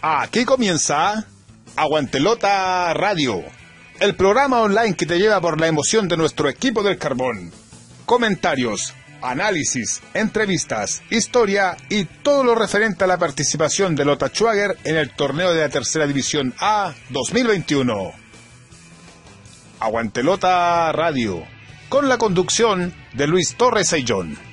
Aquí comienza Aguantelota Radio, el programa online que te lleva por la emoción de nuestro equipo del carbón. Comentarios, análisis, entrevistas, historia y todo lo referente a la participación de Lota Schwager en el torneo de la Tercera División A 2021. Aguantelota Radio, con la conducción de Luis Torres Ayllón.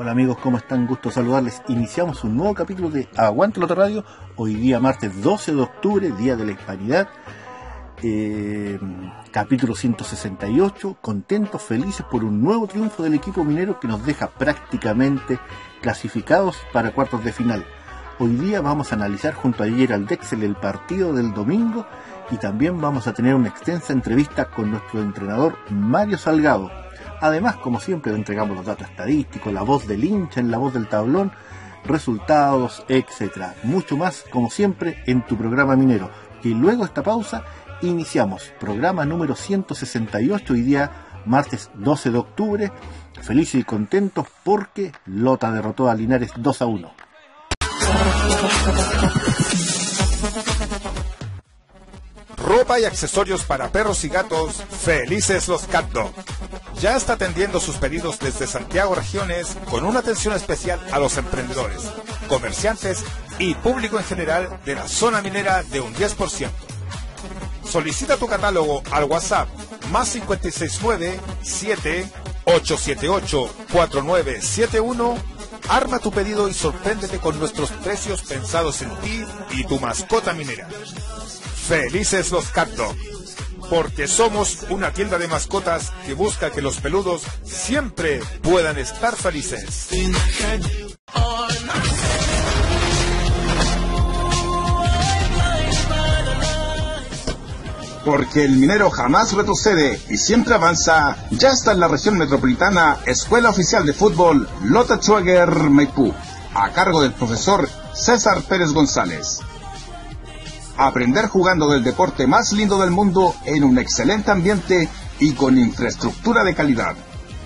Hola amigos, ¿cómo están? Gusto saludarles. Iniciamos un nuevo capítulo de Aguante Lota Radio. Hoy día martes 12 de octubre, Día de la Hispanidad. Eh, capítulo 168. Contentos, felices por un nuevo triunfo del equipo minero que nos deja prácticamente clasificados para cuartos de final. Hoy día vamos a analizar junto a Gerald Dexel el partido del domingo y también vamos a tener una extensa entrevista con nuestro entrenador Mario Salgado Además, como siempre, entregamos los datos estadísticos, la voz del hincha en la voz del tablón, resultados, etcétera. Mucho más, como siempre, en tu programa minero. Y luego esta pausa, iniciamos programa número 168, hoy día martes 12 de octubre. Felices y contentos porque Lota derrotó a Linares 2 a 1. Ropa y accesorios para perros y gatos, felices los Cat Dog. Ya está atendiendo sus pedidos desde Santiago Regiones con una atención especial a los emprendedores, comerciantes y público en general de la zona minera de un 10%. Solicita tu catálogo al WhatsApp más 569 7 878 4971 Arma tu pedido y sorpréndete con nuestros precios pensados en ti y tu mascota minera. Felices los Cat porque somos una tienda de mascotas que busca que los peludos siempre puedan estar felices. Porque el minero jamás retrocede y siempre avanza, ya está en la región metropolitana Escuela Oficial de Fútbol Lota Schwager Maipú, a cargo del profesor César Pérez González aprender jugando del deporte más lindo del mundo en un excelente ambiente y con infraestructura de calidad.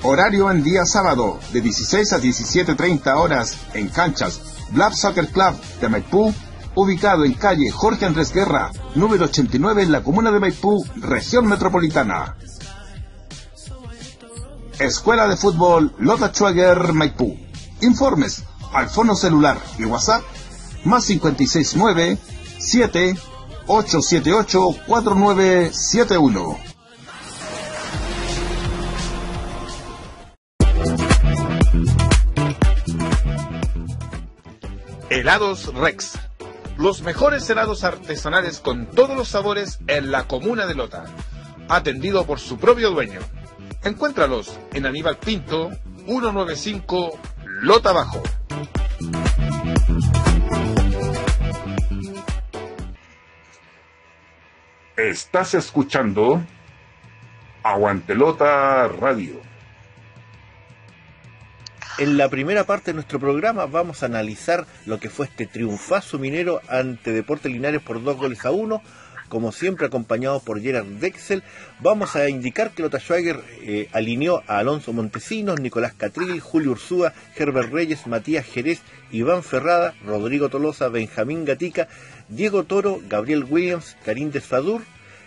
Horario en día sábado de 16 a 17.30 horas en canchas Blab Soccer Club de Maipú, ubicado en calle Jorge Andrés Guerra, número 89 en la comuna de Maipú, región metropolitana. Escuela de Fútbol Lota Schwager Maipú. Informes al fono celular y WhatsApp más 569 7 878 4971. Helados Rex. Los mejores helados artesanales con todos los sabores en la comuna de Lota. Atendido por su propio dueño. Encuéntralos en Aníbal Pinto, 195 Lota Bajo. Estás escuchando Aguantelota Radio. En la primera parte de nuestro programa vamos a analizar lo que fue este triunfazo minero ante Deportes Linares por dos goles a uno. Como siempre, acompañado por Gerard Dexel, vamos a indicar que Lota Schwager eh, alineó a Alonso Montesinos, Nicolás Catril, Julio Ursúa, Herbert Reyes, Matías Jerez, Iván Ferrada, Rodrigo Tolosa, Benjamín Gatica, Diego Toro, Gabriel Williams, Karim Desfadur.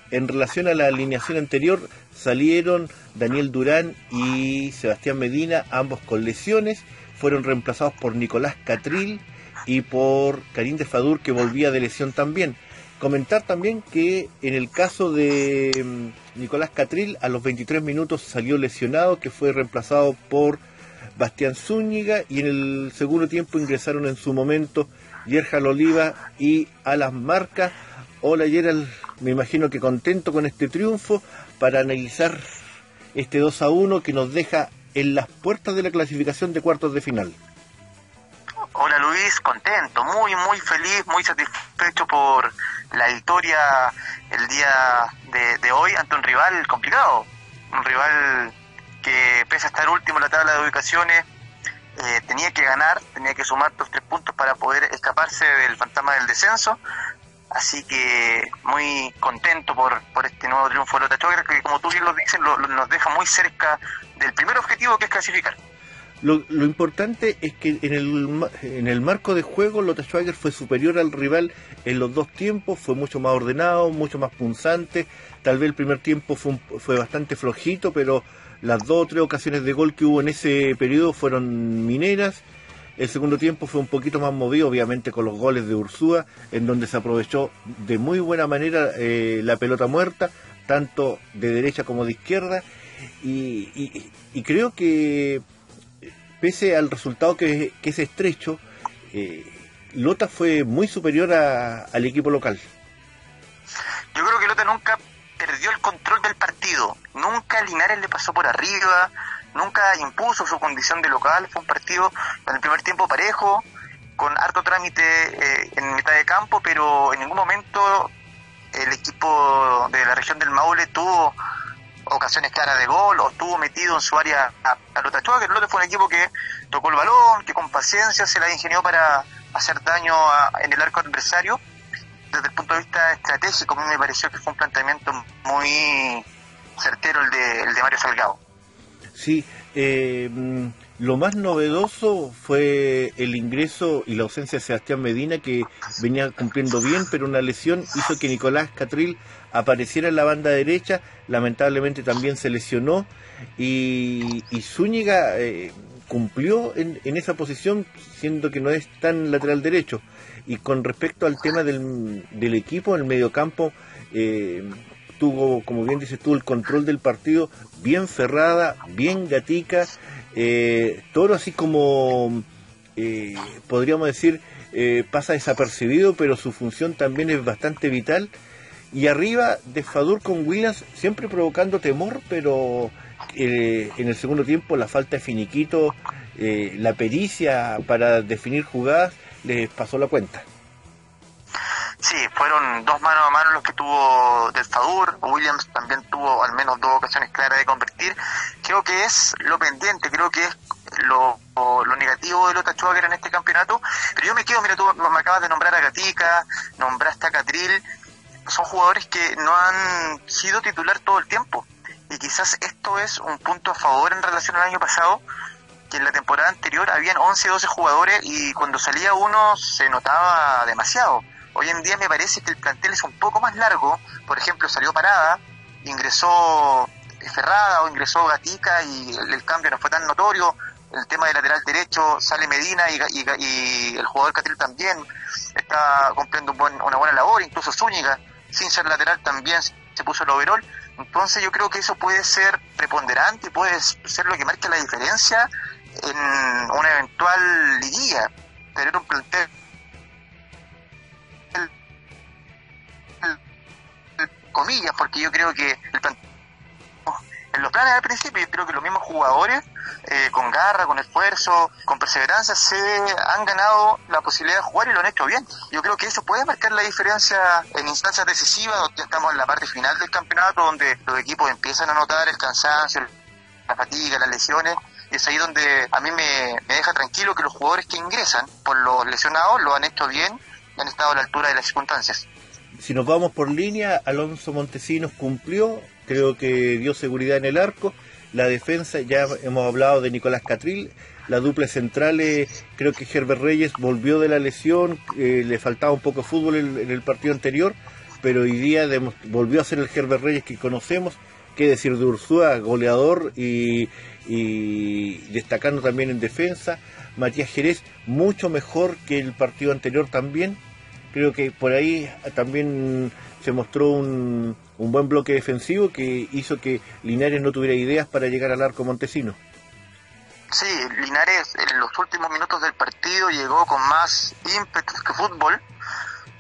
En relación a la alineación anterior, salieron Daniel Durán y Sebastián Medina, ambos con lesiones. Fueron reemplazados por Nicolás Catril y por Karim Desfadur, que volvía de lesión también. Comentar también que en el caso de mm, Nicolás Catril, a los 23 minutos salió lesionado, que fue reemplazado por Bastián Zúñiga, y en el segundo tiempo ingresaron en su momento Yerjal Oliva y Alas Marca. Hola Gerald, me imagino que contento con este triunfo para analizar este 2 a 1 que nos deja en las puertas de la clasificación de cuartos de final. Contento, muy muy feliz, muy satisfecho por la victoria el día de, hoy ante un rival complicado, un rival que pese a estar último en la tabla de ubicaciones, eh, tenía que ganar, tenía que sumar los tres puntos para poder escaparse del fantasma del descenso. Así que muy contento por, por este nuevo triunfo de Lota Choker, que como tú bien lo dices, nos deja muy cerca del primer objetivo que es clasificar. Lo, importante es que en el, en el marco de juego Lota Schwager fue superior al rival en los dos tiempos, fue mucho más ordenado, mucho más punzante. Tal vez el primer tiempo fue, fue bastante flojito, pero las dos o tres ocasiones de gol que hubo en ese periodo fueron mineras. El segundo tiempo fue un poquito más movido, obviamente con los goles de Ursúa, en donde se aprovechó de muy buena manera eh, la pelota muerta, tanto de derecha como de izquierda. Y, creo que, pese al resultado que, es estrecho, eh, Lota fue muy superior al equipo local. Yo creo que Lota nunca perdió el control del partido. Nunca Linares le pasó por arriba, nunca impuso su condición de local. Fue un partido en el primer tiempo parejo, con harto trámite eh, en mitad de campo, pero en ningún momento el equipo de la región del Maule tuvo ocasiones claras de gol o estuvo metido en su área a, a Lota que el Lota fue un equipo que tocó el balón, que con paciencia se la ingenió para hacer daño en el arco adversario desde el punto de vista estratégico, a mí me pareció que fue un planteamiento muy certero el de, el de Mario Salgado. Sí, eh, lo más novedoso fue el ingreso y la ausencia de Sebastián Medina, que venía cumpliendo bien, pero una lesión hizo que Nicolás Catril apareciera en la banda derecha, lamentablemente también se lesionó, y, Zúñiga eh, cumplió en, en, esa posición, siendo que no es tan lateral derecho. Y con respecto al tema del, del equipo, el mediocampo eh, tuvo, como bien dices tú, el control del partido bien cerrada, bien gatica, eh, todo así como eh, podríamos decir eh, pasa desapercibido, pero su función también es bastante vital. Y arriba de Fadur con Williams, siempre provocando temor, pero en el segundo tiempo la falta de finiquito, la pericia para definir jugadas les pasó la cuenta. Sí, fueron dos manos a mano los que tuvo Del Fadur. Williams también tuvo al menos dos ocasiones claras de convertir. Creo que es lo pendiente, creo que es lo, lo negativo de Lota Schwager en este campeonato. Pero yo me quedo, mira, tú me acabas de nombrar a Gatica, nombraste a Catril. Son jugadores que no han sido titular todo el tiempo. Y quizás esto es un punto a favor en relación al año pasado, que en la temporada anterior habían 11, 12 jugadores y cuando salía uno se notaba demasiado. Hoy en día me parece que el plantel es un poco más largo, por ejemplo salió Parada, ingresó Ferrada o ingresó Gatica y el, cambio no fue tan notorio, el tema de lateral derecho sale Medina y, el jugador Catil también está cumpliendo una buena labor, incluso Zúñiga, sin ser lateral también se puso el overall. Entonces yo creo que eso puede ser preponderante y puede ser lo que marque la diferencia en una eventual liguilla, tener un plantel comillas, porque yo creo que el en los planes al principio, yo creo que los mismos jugadores, eh, con garra, con esfuerzo, con perseverancia, se han ganado la posibilidad de jugar y lo han hecho bien. Yo creo que eso puede marcar la diferencia en instancias decisivas, donde estamos en la parte final del campeonato, donde los equipos empiezan a notar el cansancio, la fatiga, las lesiones, y es ahí donde a mí me, deja tranquilo que los jugadores que ingresan por los lesionados lo han hecho bien y han estado a la altura de las circunstancias. Si nos vamos por línea, Alonso Montesinos cumplió, creo que dio seguridad en el arco. La defensa, ya hemos hablado de Nicolás Catril, la dupla central, creo que Herbert Reyes volvió de la lesión, eh, le faltaba un poco de fútbol en, el partido anterior, pero hoy día volvió a ser el Herbert Reyes que conocemos, qué decir de Ursúa, goleador y, y destacando también en defensa. Matías Jerez, mucho mejor que el partido anterior también. Creo que por ahí también se mostró un, un buen bloque defensivo que hizo que Linares no tuviera ideas para llegar al arco montesino. Sí, Linares en los últimos minutos del partido llegó con más ímpetu que fútbol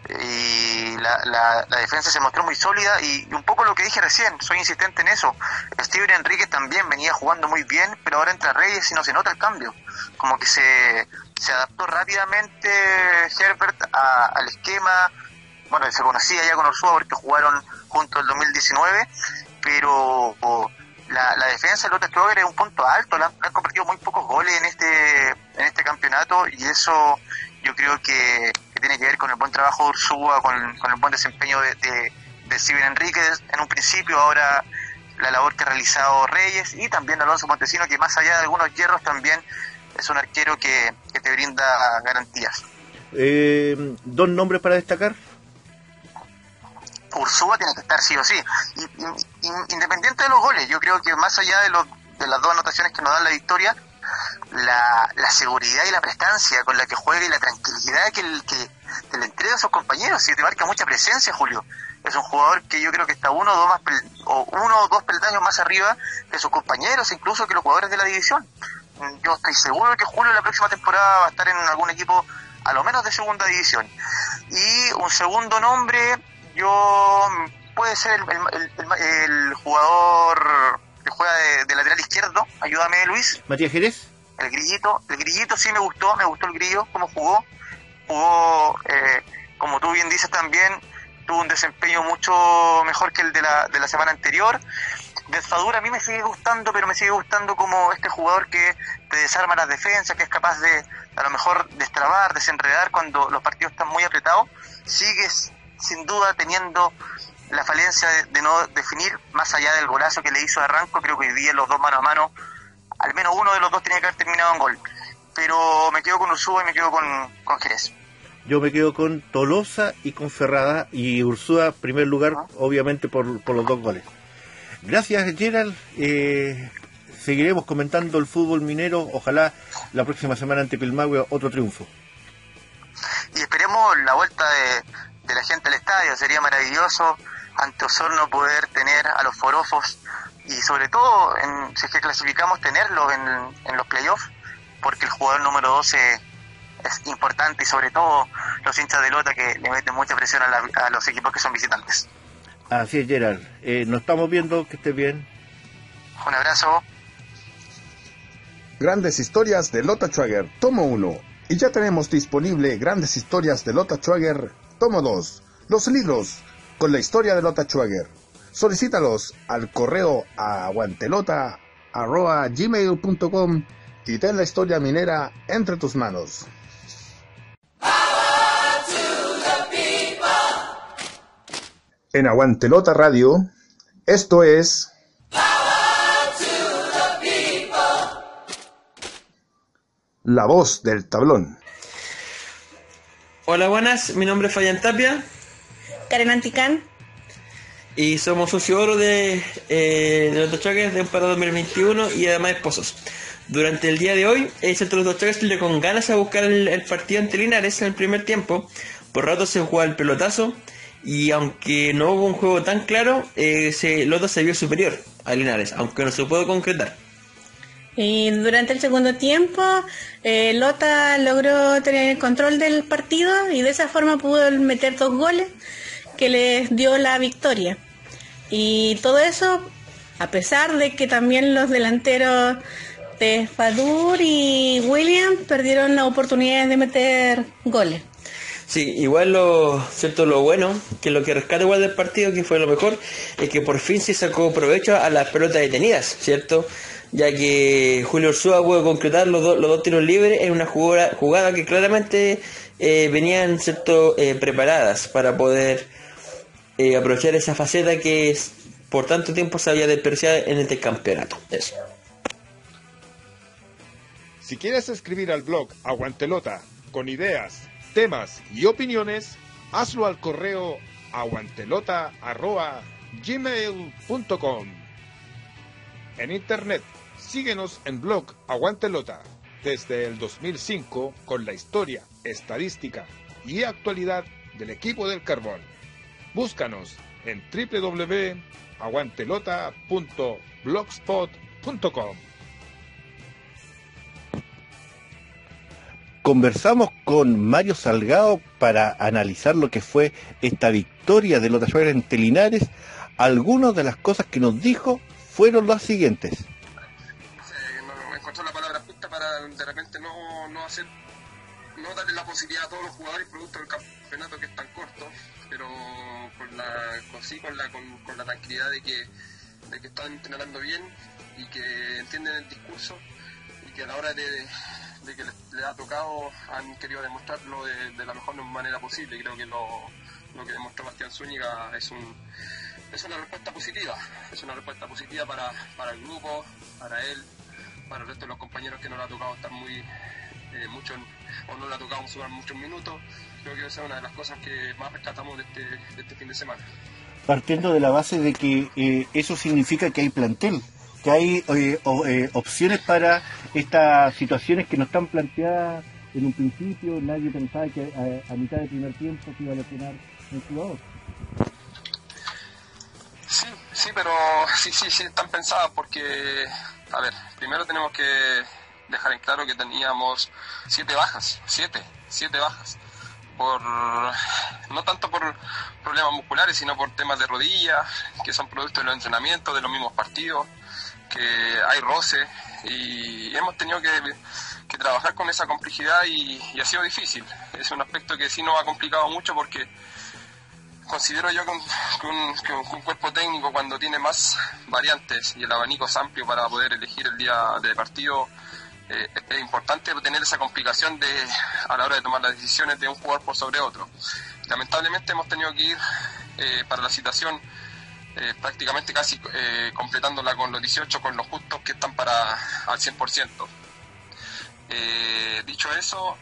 y la, la, defensa se mostró muy sólida y, un poco lo que dije recién, soy insistente en eso. Steven Enrique también venía jugando muy bien, pero ahora entra Reyes y no se nota el cambio. Como que se, se adaptó rápidamente Herbert al esquema. Bueno, se conocía ya con Orsúa porque jugaron juntos el 2019, pero la, defensa de Lota Schwager es un punto alto, le han, convertido muy pocos goles en este, en este campeonato y eso yo creo que, tiene que ver con el buen trabajo de Ursúa, con, el buen desempeño de, de, de Enríquez en un principio, ahora la labor que ha realizado Reyes y también Alonso Montesino, que más allá de algunos hierros también es un arquero que, te brinda garantías. Eh, ¿Dos nombres para destacar? Ursúa tiene que estar sí o sí. independiente de los goles, yo creo que más allá de, de las dos anotaciones que nos dan la victoria, la, seguridad y la prestancia con la que juega y la tranquilidad que, le entrega a sus compañeros, y te marca mucha presencia, Julio. Es un jugador que yo creo que está uno o dos, más o uno o dos peldaños más arriba que sus compañeros, incluso que los jugadores de la división. Yo estoy seguro de que Julio la próxima temporada va a estar en algún equipo a lo menos de segunda división. Y un segundo nombre, yo puede ser el, jugador que juega de, lateral izquierdo. Ayúdame, Luis. Matías Jerez. El grillito. El grillito sí me gustó, me gustó el grillo, cómo jugó. Jugó, eh, como tú bien dices también, tuvo un desempeño mucho mejor que el de la, de la semana anterior. Fadura a mí me sigue gustando, pero me sigue gustando como este jugador que te desarma las defensas, que es capaz de a lo mejor destrabar, desenredar cuando los partidos están muy apretados. Sigues sin duda teniendo la falencia de, no definir más allá del golazo que le hizo a Arranco, creo que hoy día los dos mano a mano, al menos uno de los dos tenía que haber terminado en gol. Pero me quedo con Ursúa y me quedo con, con Jerez. Yo me quedo con Tolosa y con Ferrada y Ursúa primer lugar, obviamente por, por, los dos goles. Gracias Gerald, eh, seguiremos comentando el fútbol minero, ojalá la próxima semana ante Pilmahue otro triunfo. Y esperemos la vuelta de, de la gente al estadio. Sería maravilloso ante Osorno poder tener a los forofos y sobre todo, en, si es que clasificamos, tenerlos en, los playoffs, porque el jugador número 12 es importante y sobre todo los hinchas de Lota que le meten mucha presión a, los equipos que son visitantes. Así es, Gerald. Eh, nos estamos viendo, que esté bien. Un abrazo. Grandes historias de Lota Schwager, tomo 1. Y ya tenemos disponible Grandes historias de Lota Schwager Tomo 2. Los libros con la historia de Lota Schwager. Solicítalos al correo aguantelota.gmail.com y ten la historia minera entre tus manos. En Aguantelota Radio, esto es... La voz del tablón. Hola, buenas. Mi nombre es Fabián Tapia. Karen Anticán. Y somos socio oro de, eh, de los dos choques de un para 2021 y además esposos. Durante el día de hoy, el centro de los dos choques le con ganas a buscar el, partido ante Linares en el primer tiempo. Por rato se jugó el pelotazo y aunque no hubo un juego tan claro, eh, se, Lota se vio superior a Linares, aunque no se pudo concretar. Y durante el segundo tiempo, eh, Lota logró tener el control del partido y de esa forma pudo meter dos goles que les dio la victoria. Y todo eso, a pesar de que también los delanteros de Fadur y William perdieron la oportunidad de meter goles. Sí, igual lo cierto lo bueno, que lo que rescata igual del partido, que fue lo mejor, es que por fin se sacó provecho a las pelotas detenidas, ¿cierto? ya que Julio Ursúa pudo concretar los, los dos tiros libres en una jugada, jugada que claramente eh, venían cierto, eh, preparadas para poder eh, aprovechar esa faceta que por tanto tiempo se había despreciado en este campeonato. Eso. Si quieres escribir al blog Aguantelota con ideas, temas y opiniones, hazlo al correo aguantelota.gmail.com. En internet Síguenos en blog Aguantelota desde el 2005 con la historia, estadística y actualidad del equipo del carbón. Búscanos en www.aguantelota.blogspot.com. Conversamos con Mario Salgado para analizar lo que fue esta victoria de Lota en Telinares. Algunas de las cosas que nos dijo fueron las siguientes de repente no, no hacer no darle la posibilidad a todos los jugadores producto del campeonato que es tan corto pero con la con, sí con la con, la tranquilidad de que de que están entrenando bien y que entienden el discurso y que a la hora de, de que les, ha tocado han querido demostrarlo de, la mejor manera posible. Creo que lo, lo que demostró Bastián Zúñiga es un es una respuesta positiva, es una respuesta positiva para, para el grupo, para él, para el resto de los compañeros que no le ha tocado estar muy eh, mucho o no le ha tocado sumar muchos minutos. Creo que esa es una de las cosas que más rescatamos de este, de este fin de semana. Partiendo de la base de que eh, eso significa que hay plantel, que hay eh, eh, opciones para estas situaciones que no están planteadas en un principio, nadie pensaba que a, mitad del primer tiempo se iba a lesionar el jugador. Sí, sí, pero sí, sí, sí, están pensadas porque, a ver, primero tenemos que dejar en claro que teníamos siete bajas, siete, siete bajas. Por, no tanto por problemas musculares, sino por temas de rodillas, que son producto de los entrenamientos, de los mismos partidos, que hay roce y hemos tenido que, trabajar con esa complejidad y, ha sido difícil. Es un aspecto que sí nos ha complicado mucho porque considero yo que un, cuerpo técnico cuando tiene más variantes y el abanico es amplio para poder elegir el día de partido, eh, es importante tener esa complicación de a la hora de tomar las decisiones de un jugador por sobre otro. Lamentablemente hemos tenido que ir eh, para la situación eh, prácticamente casi completándola con los 18, con los justos que están para al 100%. dicho eso,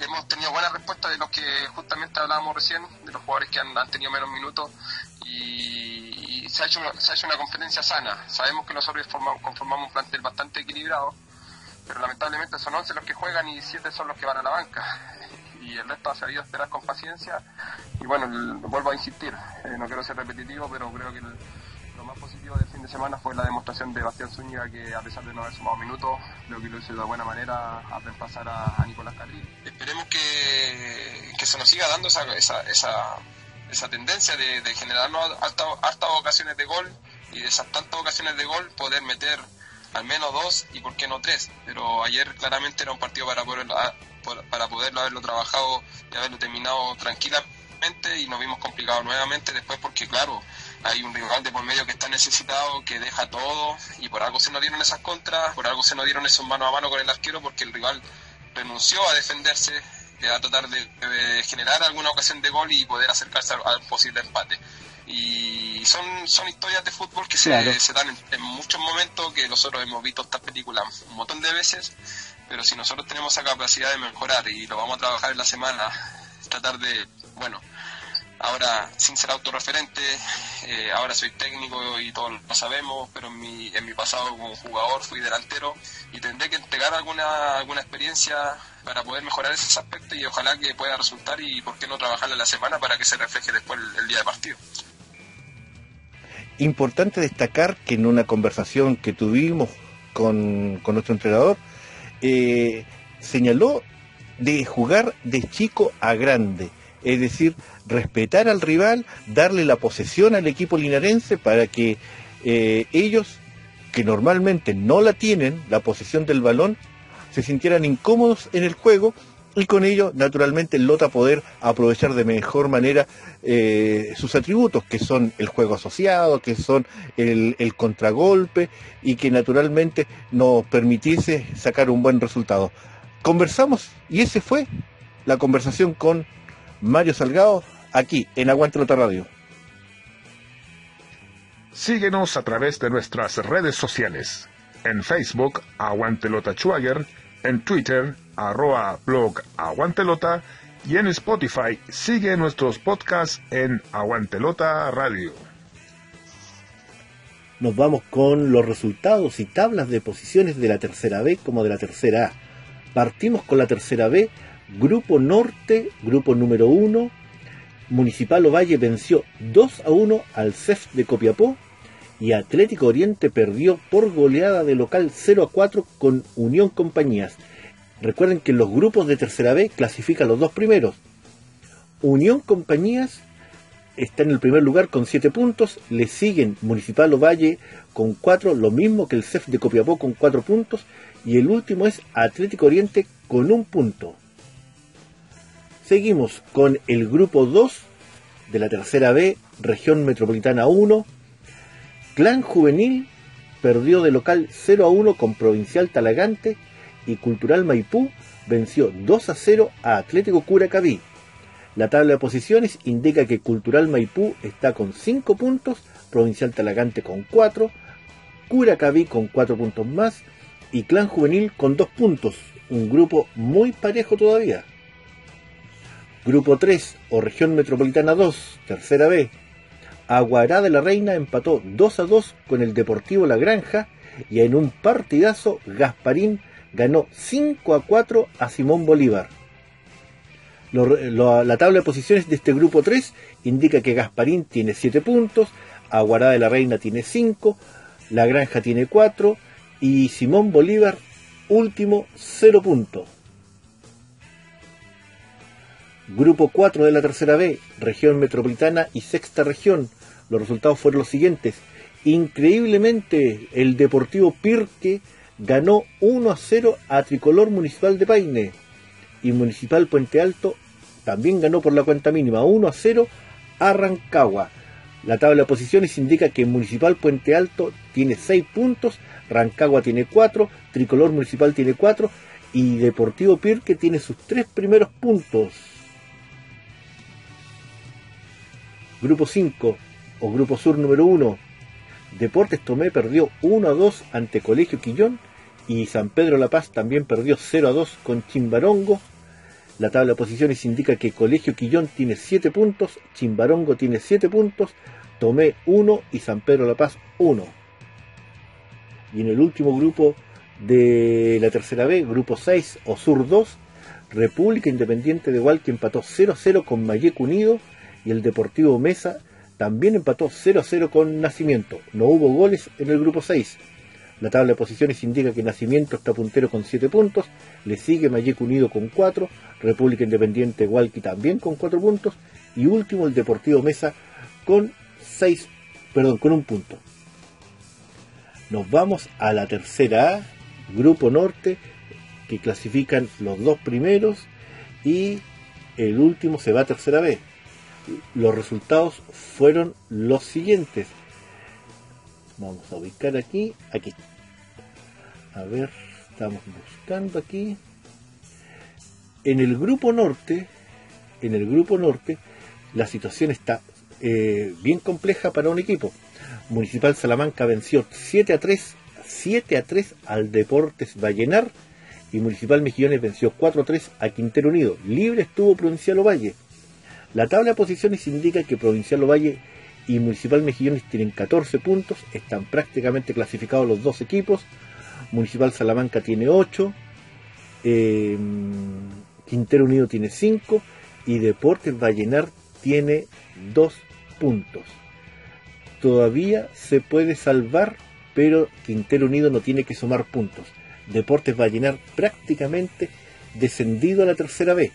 hemos tenido buena respuesta de los que justamente hablábamos recién, de los jugadores que han, tenido menos minutos y, se, ha hecho se ha hecho una competencia sana. Sabemos que nosotros conformamos un plantel bastante equilibrado, pero lamentablemente son 11 los que juegan y 7 son los que van a la banca. Y el resto ha sabido esperar con paciencia. Y bueno, vuelvo a insistir, eh, no quiero ser repetitivo, pero creo que el, más positivo del fin de semana fue la demostración de Bastián Zúñiga que a pesar de no haber sumado minutos, creo que lo hizo de buena manera a reemplazar a, Nicolás Carril. Esperemos que, que, se nos siga dando esa, esa, esa, esa tendencia de, de generarnos hartas ocasiones de gol y de esas tantas ocasiones de gol poder meter al menos dos y por qué no tres. Pero ayer claramente era un partido para poder, para poderlo haberlo trabajado y haberlo terminado tranquilamente y nos vimos complicados nuevamente después porque claro, hay un rival de por medio que está necesitado, que deja todo, y por algo se nos dieron esas contras, por algo se nos dieron esos mano a mano con el arquero, porque el rival renunció a defenderse, a tratar de, generar alguna ocasión de gol y poder acercarse al, posible empate. Y son, son historias de fútbol que se, dan en, muchos momentos, que nosotros hemos visto esta película un montón de veces, pero si nosotros tenemos esa capacidad de mejorar y lo vamos a trabajar en la semana, tratar de, bueno, Ahora, sin ser autorreferente, eh, ahora soy técnico y todos lo sabemos, pero en mi, en mi pasado como jugador fui delantero y tendré que entregar alguna, alguna experiencia para poder mejorar ese aspecto y ojalá que pueda resultar y por qué no trabajarla la semana para que se refleje después el, día de partido. Importante destacar que en una conversación que tuvimos con, nuestro entrenador, eh, señaló de jugar de chico a grande es decir, respetar al rival, darle la posesión al equipo linarense para que eh, ellos, que normalmente no la tienen, la posesión del balón, se sintieran incómodos en el juego y con ello, naturalmente, Lota poder aprovechar de mejor manera eh, sus atributos, que son el juego asociado, que son el, el, contragolpe y que naturalmente nos permitiese sacar un buen resultado. Conversamos y ese fue la conversación con Mario Salgado, aquí en Aguante Radio. Síguenos a través de nuestras redes sociales. En Facebook, Aguantelota Schwager, en Twitter, arroba blog Aguantelota y en Spotify sigue nuestros podcasts en Aguantelota Radio. Nos vamos con los resultados y tablas de posiciones de la tercera B como de la tercera A. Partimos con la tercera B Grupo Norte, grupo número 1, Municipal Ovalle venció 2 a 1 al CEF de Copiapó y Atlético Oriente perdió por goleada de local 0 a 4 con Unión Compañías. Recuerden que los grupos de tercera B clasifican los dos primeros. Unión Compañías está en el primer lugar con 7 puntos, le siguen Municipal Ovalle con 4, lo mismo que el CEF de Copiapó con 4 puntos, y el último es Atlético Oriente con un punto. Seguimos con el grupo 2, de la tercera B, región metropolitana 1. Clan Juvenil perdió de local 0 a 1 con Provincial Talagante y Cultural Maipú venció 2 a 0 a Atlético Curacaví. La tabla de posiciones indica que Cultural Maipú está con 5 puntos, Provincial Talagante con 4, Curacaví con 4 puntos más y Clan Juvenil con 2 puntos, un grupo muy parejo todavía. Grupo 3 o Región Metropolitana 2, tercera B. Aguará de la Reina empató 2 a 2 con el Deportivo La Granja y en un partidazo Gasparín ganó 5 a 4 a Simón Bolívar la tabla de posiciones de este grupo 3 indica que Gasparín tiene 7 puntos, Aguará de la Reina tiene 5, La Granja tiene 4 y Simón Bolívar último 0 puntos. Grupo 4 de la tercera B, región metropolitana y sexta región. Los resultados fueron los siguientes. Increíblemente, el Deportivo Pirque ganó 1 a 0 a Tricolor Municipal de Paine y Municipal Puente Alto también ganó por la cuenta mínima 1 a 0 a Rancagua. La tabla de posiciones indica que Municipal Puente Alto tiene 6 puntos, Rancagua tiene 4, Tricolor Municipal tiene 4 y Deportivo Pirque tiene sus 3 primeros puntos. Grupo 5 o Grupo Sur número 1. Deportes Tomé perdió 1 a 2 ante Colegio Quillón y San Pedro La Paz también perdió 0 a 2 con Chimbarongo. La tabla de posiciones indica que Colegio Quillón tiene 7 puntos, Chimbarongo tiene 7 puntos, Tomé 1 y San Pedro La Paz 1. Y en el último grupo de la tercera B, grupo 6 o Sur 2, República Independiente de Hualque empató 0 a 0 con Mayeco Unido y el Deportivo Mesa también empató 0 a 0 con Nacimiento. No hubo goles en el grupo 6. La tabla de posiciones indica que Nacimiento está puntero con 7 puntos, le sigue Mayeco Unido con 4, República Independiente Hualqui también con 4 puntos y último el Deportivo Mesa con 6, perdón, con un punto. Nos vamos a la tercera A, Grupo Norte, que clasifican los dos primeros y el último se va a tercera B. Los resultados fueron los siguientes. Vamos a ubicar aquí, aquí. A ver, estamos buscando aquí. En el grupo norte, en el grupo norte, la situación está eh, bien compleja para un equipo. Municipal Salamanca venció 7 a 3, 7 a 3 al Deportes Vallenar y Municipal Mejillones venció 4 a 3 a Quintero Unido. Libre estuvo Provincial Ovalle. La tabla de posiciones indica que Provincial Ovalle y Municipal Mejillones tienen 14 puntos, están prácticamente clasificados los dos equipos. Municipal Salamanca tiene 8, em, Quintero Unido tiene 5 y Deportes Vallenar tiene 2 puntos. Todavía se puede salvar, pero Quintero Unido no tiene que sumar puntos. Deportes Vallenar prácticamente descendido a la tercera vez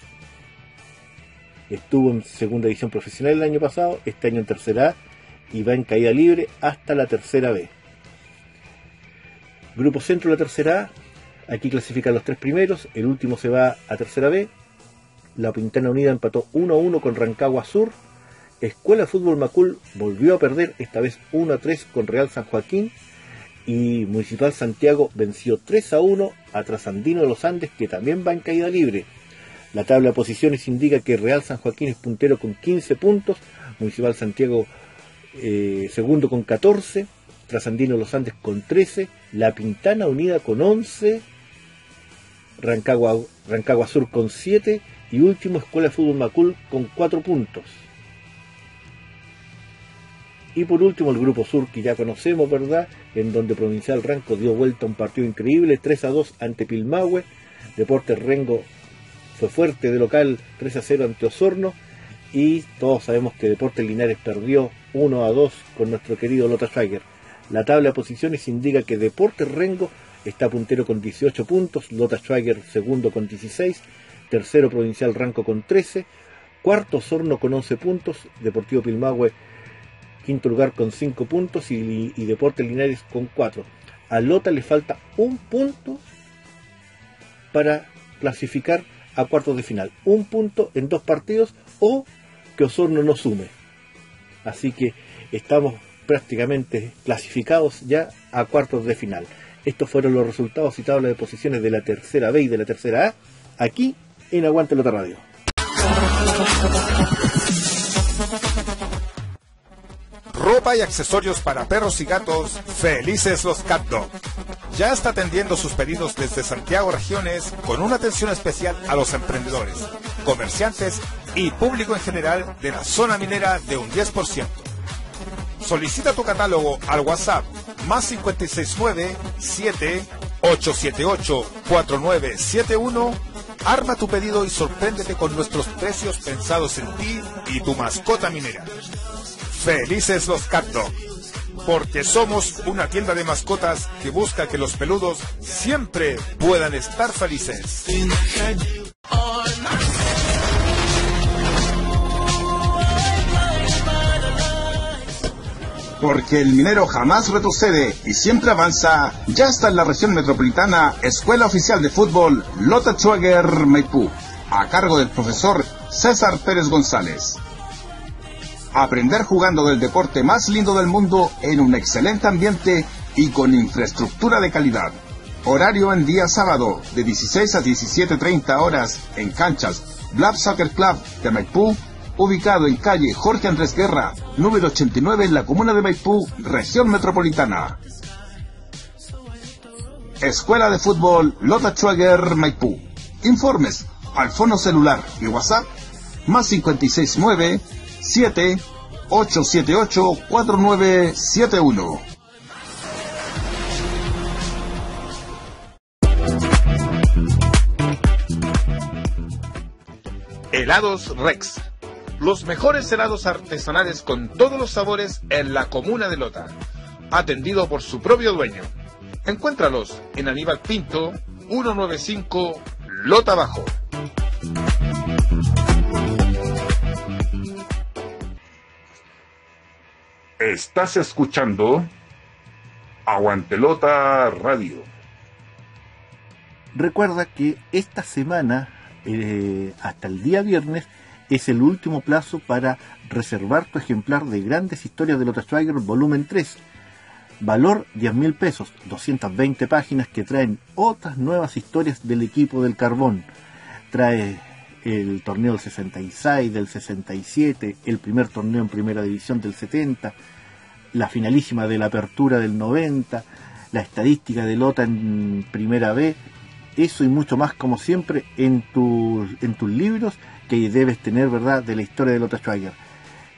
estuvo en segunda división profesional el año pasado, este año en tercera A y va en caída libre hasta la tercera B. Grupo Centro la tercera A, aquí clasifican los tres primeros, el último se va a tercera B. La Pintana Unida empató 1 a 1 con Rancagua Sur. Escuela Fútbol Macul volvió a perder, esta vez 1 a 3 con Real San Joaquín. Y Municipal Santiago venció 3 a 1 a Trasandino de los Andes, que también va en caída libre. La tabla de posiciones indica que Real San Joaquín es puntero con 15 puntos, Municipal Santiago eh, segundo con 14, Trasandino Los Andes con 13, La Pintana Unida con 11, Rancagua, Rancagua Sur con 7 y último Escuela de Fútbol Macul con 4 puntos. Y por último el Grupo Sur que ya conocemos, ¿verdad? En donde Provincial Ranco dio vuelta a un partido increíble, 3 a 2 ante Pilmahue, Deportes Rengo fue fuerte de local 3 a 0 ante Osorno y todos sabemos que Deportes Linares perdió 1 a 2 con nuestro querido Lota Schwager. La tabla de posiciones indica que Deportes Rengo está puntero con 18 puntos, Lota Schwager segundo con 16, tercero Provincial Ranco con 13, cuarto Osorno con 11 puntos, Deportivo Pilmahue quinto lugar con 5 puntos y, y Deportes Linares con 4. A Lota le falta un punto para clasificar a cuartos de final. Un punto en dos partidos o que Osorno no sume. Así que estamos prácticamente clasificados ya a cuartos de final. Estos fueron los resultados y tabla de posiciones de la tercera B y de la tercera A, aquí en Aguante Lota Radio. Ropa y accesorios para perros y gatos, felices los Cat Dog. Ya está atendiendo sus pedidos desde Santiago Regiones con una atención especial a los emprendedores, comerciantes y público en general de la zona minera de un 10%. Solicita tu catálogo al WhatsApp más 569 7 878 4971. Arma tu pedido y sorpréndete con nuestros precios pensados en ti y tu mascota minera. Felices los Cat Dog, porque somos una tienda de mascotas que busca que los peludos siempre puedan estar felices. Porque el minero jamás retrocede y siempre avanza, ya está en la región metropolitana Escuela Oficial de Fútbol Lota Schwager Maipú, a cargo del profesor César Pérez González. Aprender jugando del deporte más lindo del mundo en un excelente ambiente y con infraestructura de calidad. Horario en día sábado de 16 a 17.30 horas en canchas Blab Soccer Club de Maipú ubicado en calle Jorge Andrés Guerra, número 89 en la comuna de Maipú, región metropolitana. Escuela de Fútbol Lota Schwager Maipú. Informes al fono celular y WhatsApp más 569 7 878 4971. Helados Rex los mejores helados artesanales con todos los sabores en la comuna de Lota, atendido por su propio dueño. Encuéntralos en Aníbal Pinto, 195 Lota Bajo. Estás escuchando Aguantelota Radio. Recuerda que esta semana, eh, hasta el día viernes, es el último plazo para reservar tu ejemplar de Grandes Historias de Lota Schwager volumen 3. Valor 10 mil pesos, 220 páginas que traen otras nuevas historias del equipo del carbón. Trae el torneo del 66, del 67, el primer torneo en primera división del 70, la finalísima de la apertura del 90, la estadística de Lota en primera B, eso y mucho más como siempre en, en tus libros que debes tener, ¿verdad?, de la historia de Lota Schwager.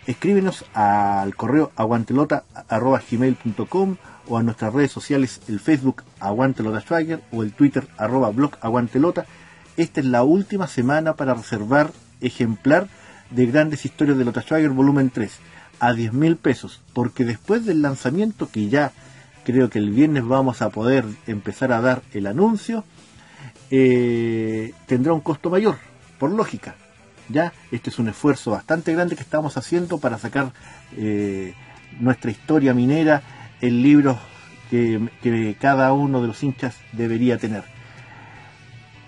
Escríbenos al correo aguantelota.gmail.com o a nuestras redes sociales, el Facebook Aguantelota Schwager o el Twitter blog Aguantelota. Esta es la última semana para reservar ejemplar de Grandes Historias de Lota Schwager volumen 3 a 10 mil pesos, porque después del lanzamiento, que ya creo que el viernes vamos a poder empezar a dar el anuncio, eh, tendrá un costo mayor, por lógica. ¿ya? Este es un esfuerzo bastante grande que estamos haciendo para sacar eh, nuestra historia minera en libros que, cada uno de los hinchas debería tener.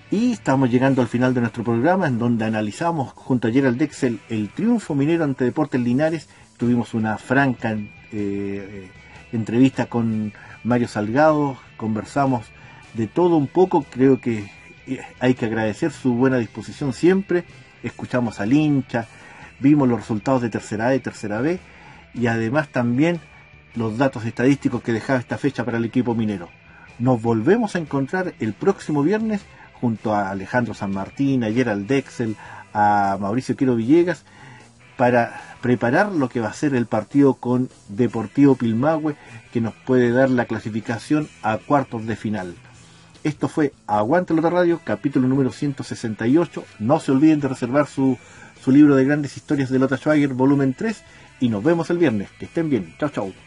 Y estamos llegando al final de nuestro programa en donde analizamos junto a Gerald Dexel el triunfo minero ante Deportes Linares. Tuvimos una franca eh, entrevista con Mario Salgado, conversamos de todo un poco, creo que eh, hay que agradecer su buena disposición siempre escuchamos al hincha, vimos los resultados de tercera A y tercera B y además también los datos estadísticos que dejaba esta fecha para el equipo minero. Nos volvemos a encontrar el próximo viernes junto a Alejandro San Martín, a Gerald Dexel, a Mauricio Quiero Villegas, para preparar lo que va a ser el partido con Deportivo Pilmahue, que nos puede dar la clasificación a cuartos de final. Esto fue Aguante la Radio, capítulo número 168. No se olviden de reservar su, su libro de grandes historias de Lota Schwager, volumen 3. Y nos vemos el viernes. Que estén bien. Chao, chao.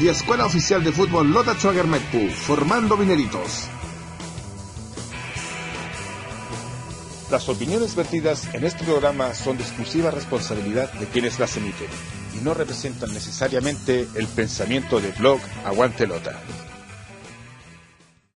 Y Escuela Oficial de Fútbol Lota formando mineritos. Las opiniones vertidas en este programa son de exclusiva responsabilidad de quienes las emiten y no representan necesariamente el pensamiento de blog Aguante Lota.